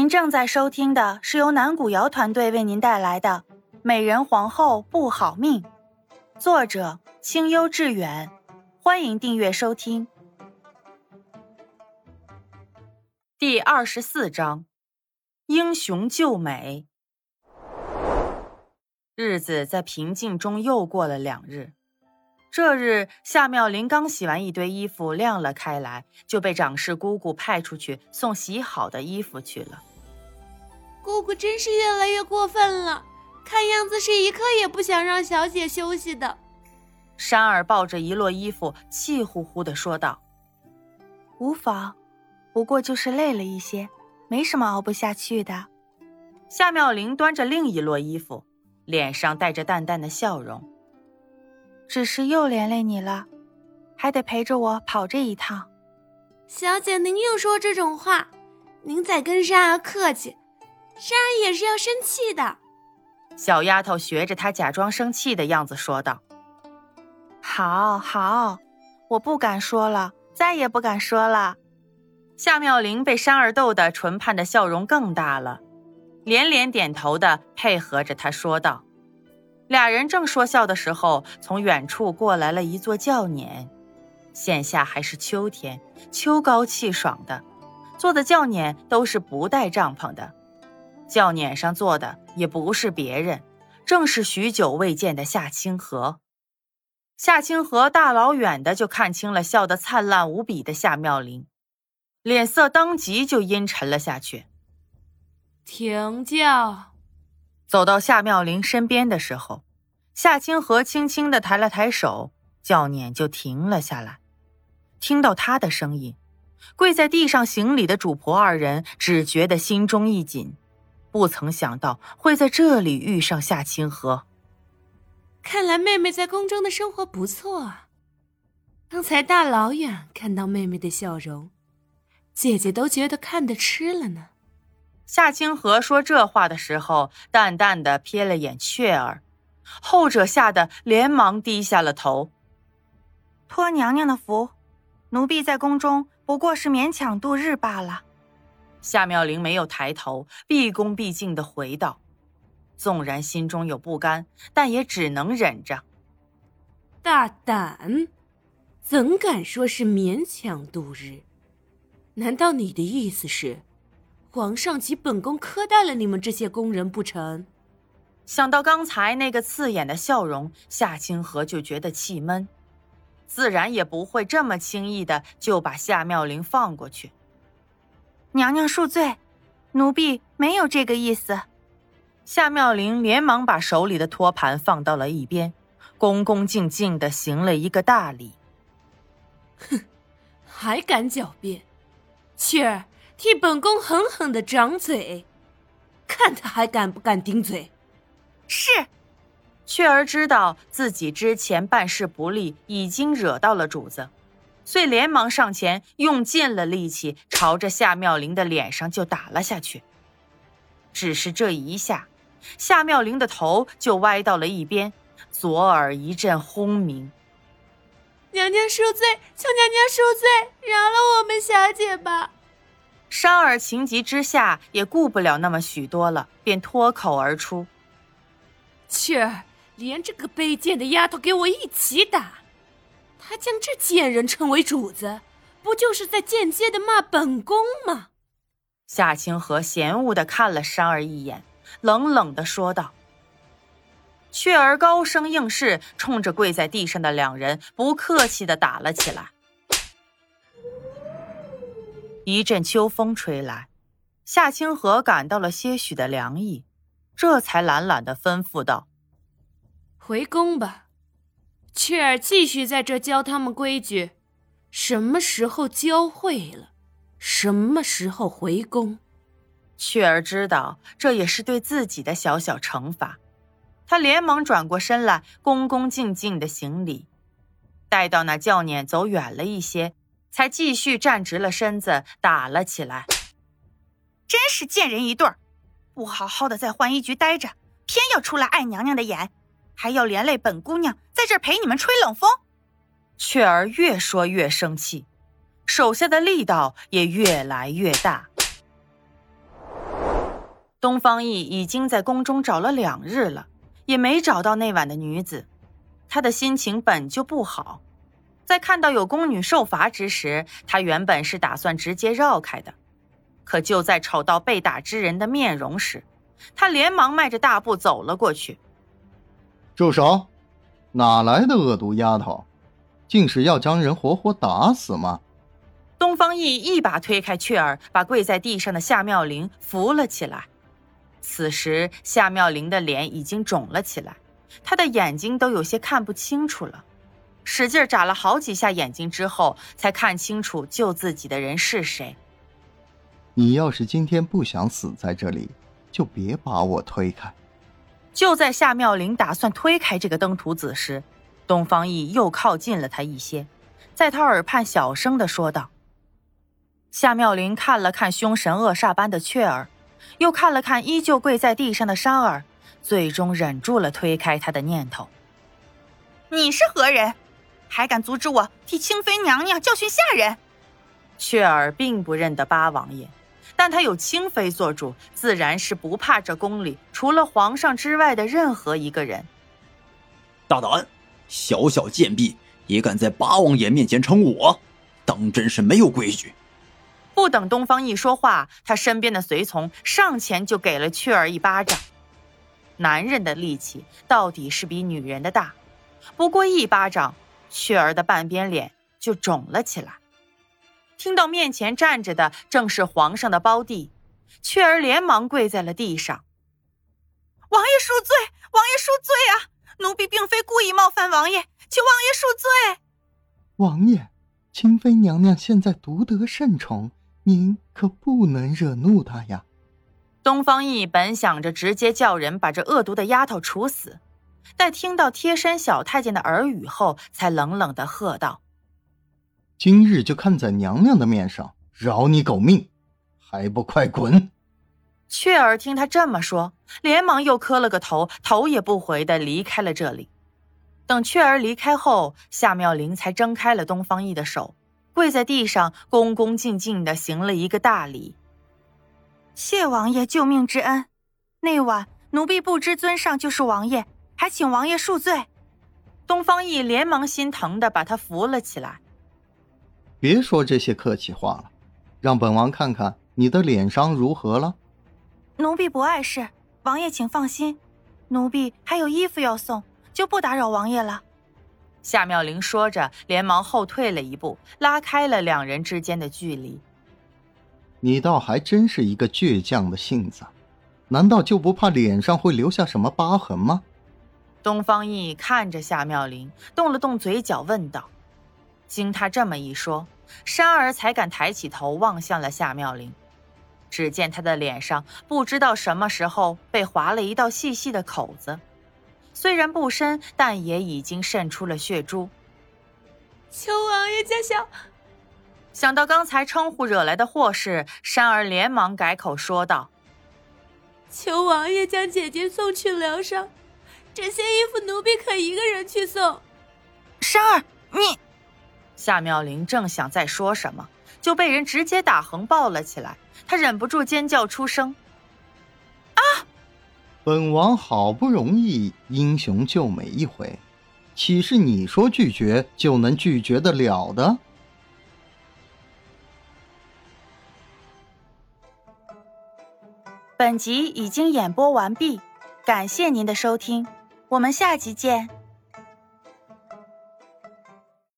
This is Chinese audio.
您正在收听的是由南古瑶团队为您带来的《美人皇后不好命》，作者清幽致远，欢迎订阅收听。第二十四章：英雄救美。日子在平静中又过了两日。这日，夏妙玲刚洗完一堆衣服晾了开来，就被长氏姑姑派出去送洗好的衣服去了。姑姑真是越来越过分了，看样子是一刻也不想让小姐休息的。山儿抱着一摞衣服，气呼呼的说道：“无妨，不过就是累了一些，没什么熬不下去的。”夏妙玲端着另一摞衣服，脸上带着淡淡的笑容。只是又连累你了，还得陪着我跑这一趟。小姐，您又说这种话，您再跟山儿客气，珊儿也是要生气的。小丫头学着她假装生气的样子说道：“好好，我不敢说了，再也不敢说了。”夏妙玲被珊儿逗得唇畔的笑容更大了，连连点头的配合着她说道。俩人正说笑的时候，从远处过来了一座轿辇。现下还是秋天，秋高气爽的，坐的轿辇都是不带帐篷的。轿辇上坐的也不是别人，正是许久未见的夏清河。夏清河大老远的就看清了笑得灿烂无比的夏妙玲，脸色当即就阴沉了下去。停轿。走到夏妙玲身边的时候，夏清河轻轻的抬了抬手，轿辇就停了下来。听到他的声音，跪在地上行礼的主仆二人只觉得心中一紧，不曾想到会在这里遇上夏清河。看来妹妹在宫中的生活不错啊！刚才大老远看到妹妹的笑容，姐姐都觉得看得痴了呢。夏清河说这话的时候，淡淡的瞥了眼雀儿，后者吓得连忙低下了头。托娘娘的福，奴婢在宫中不过是勉强度日罢了。夏妙玲没有抬头，毕恭毕敬的回道：“纵然心中有不甘，但也只能忍着。”大胆，怎敢说是勉强度日？难道你的意思是？皇上及本宫苛待了你们这些宫人不成？想到刚才那个刺眼的笑容，夏清河就觉得气闷，自然也不会这么轻易的就把夏妙玲放过去。娘娘恕罪，奴婢没有这个意思。夏妙玲连忙把手里的托盘放到了一边，恭恭敬敬的行了一个大礼。哼，还敢狡辩，雀儿。替本宫狠狠的掌嘴，看他还敢不敢顶嘴。是，雀儿知道自己之前办事不力，已经惹到了主子，遂连忙上前，用尽了力气，朝着夏妙玲的脸上就打了下去。只是这一下，夏妙玲的头就歪到了一边，左耳一阵轰鸣。娘娘恕罪，求娘娘恕罪，饶了我们小姐吧。商儿情急之下也顾不了那么许多了，便脱口而出：“雀儿，连这个卑贱的丫头给我一起打！她将这贱人称为主子，不就是在间接的骂本宫吗？”夏清河嫌恶的看了珊儿一眼，冷冷的说道：“雀儿高声应是，冲着跪在地上的两人不客气的打了起来。”一阵秋风吹来，夏清河感到了些许的凉意，这才懒懒的吩咐道：“回宫吧，雀儿继续在这教他们规矩。什么时候教会了，什么时候回宫。”雀儿知道这也是对自己的小小惩罚，他连忙转过身来，恭恭敬敬的行礼。待到那轿辇走远了一些。才继续站直了身子打了起来，真是贱人一对儿！不好好的在浣衣局待着，偏要出来碍娘娘的眼，还要连累本姑娘在这陪你们吹冷风。雀儿越说越生气，手下的力道也越来越大。东方奕已经在宫中找了两日了，也没找到那晚的女子，他的心情本就不好。在看到有宫女受罚之时，他原本是打算直接绕开的，可就在瞅到被打之人的面容时，他连忙迈着大步走了过去。住手！哪来的恶毒丫头，竟是要将人活活打死吗？东方奕一把推开雀儿，把跪在地上的夏妙玲扶了起来。此时，夏妙玲的脸已经肿了起来，她的眼睛都有些看不清楚了。使劲眨了好几下眼睛之后，才看清楚救自己的人是谁。你要是今天不想死在这里，就别把我推开。就在夏妙玲打算推开这个登徒子时，东方奕又靠近了他一些，在他耳畔小声的说道。夏妙玲看了看凶神恶煞般的雀儿，又看了看依旧跪在地上的山儿，最终忍住了推开他的念头。你是何人？还敢阻止我替清妃娘娘教训下人？雀儿并不认得八王爷，但他有清妃做主，自然是不怕这宫里除了皇上之外的任何一个人。大胆，小小贱婢也敢在八王爷面前称我，当真是没有规矩！不等东方一说话，他身边的随从上前就给了雀儿一巴掌。男人的力气到底是比女人的大，不过一巴掌。雀儿的半边脸就肿了起来。听到面前站着的正是皇上的胞弟，雀儿连忙跪在了地上：“王爷恕罪，王爷恕罪啊！奴婢并非故意冒犯王爷，请王爷恕罪。”王爷，清妃娘娘现在独得圣宠，您可不能惹怒她呀。东方奕本想着直接叫人把这恶毒的丫头处死。待听到贴身小太监的耳语后，才冷冷的喝道：“今日就看在娘娘的面上，饶你狗命，还不快滚！”雀儿听他这么说，连忙又磕了个头，头也不回的离开了这里。等雀儿离开后，夏妙玲才挣开了东方奕的手，跪在地上，恭恭敬敬的行了一个大礼：“谢王爷救命之恩，那晚奴婢不知尊上就是王爷。”还请王爷恕罪。东方奕连忙心疼的把他扶了起来。别说这些客气话了，让本王看看你的脸伤如何了。奴婢不碍事，王爷请放心。奴婢还有衣服要送，就不打扰王爷了。夏妙玲说着，连忙后退了一步，拉开了两人之间的距离。你倒还真是一个倔强的性子，难道就不怕脸上会留下什么疤痕吗？东方奕看着夏妙玲，动了动嘴角，问道：“经他这么一说，山儿才敢抬起头望向了夏妙玲。只见她的脸上不知道什么时候被划了一道细细的口子，虽然不深，但也已经渗出了血珠。求王爷加小。想到刚才称呼惹来的祸事，山儿连忙改口说道：“求王爷将姐姐送去疗伤。”这些衣服奴婢可一个人去送。山儿，你……夏妙玲正想再说什么，就被人直接打横抱了起来。她忍不住尖叫出声：“啊！”本王好不容易英雄救美一回，岂是你说拒绝就能拒绝得了的？本集已经演播完毕，感谢您的收听。我们下集见。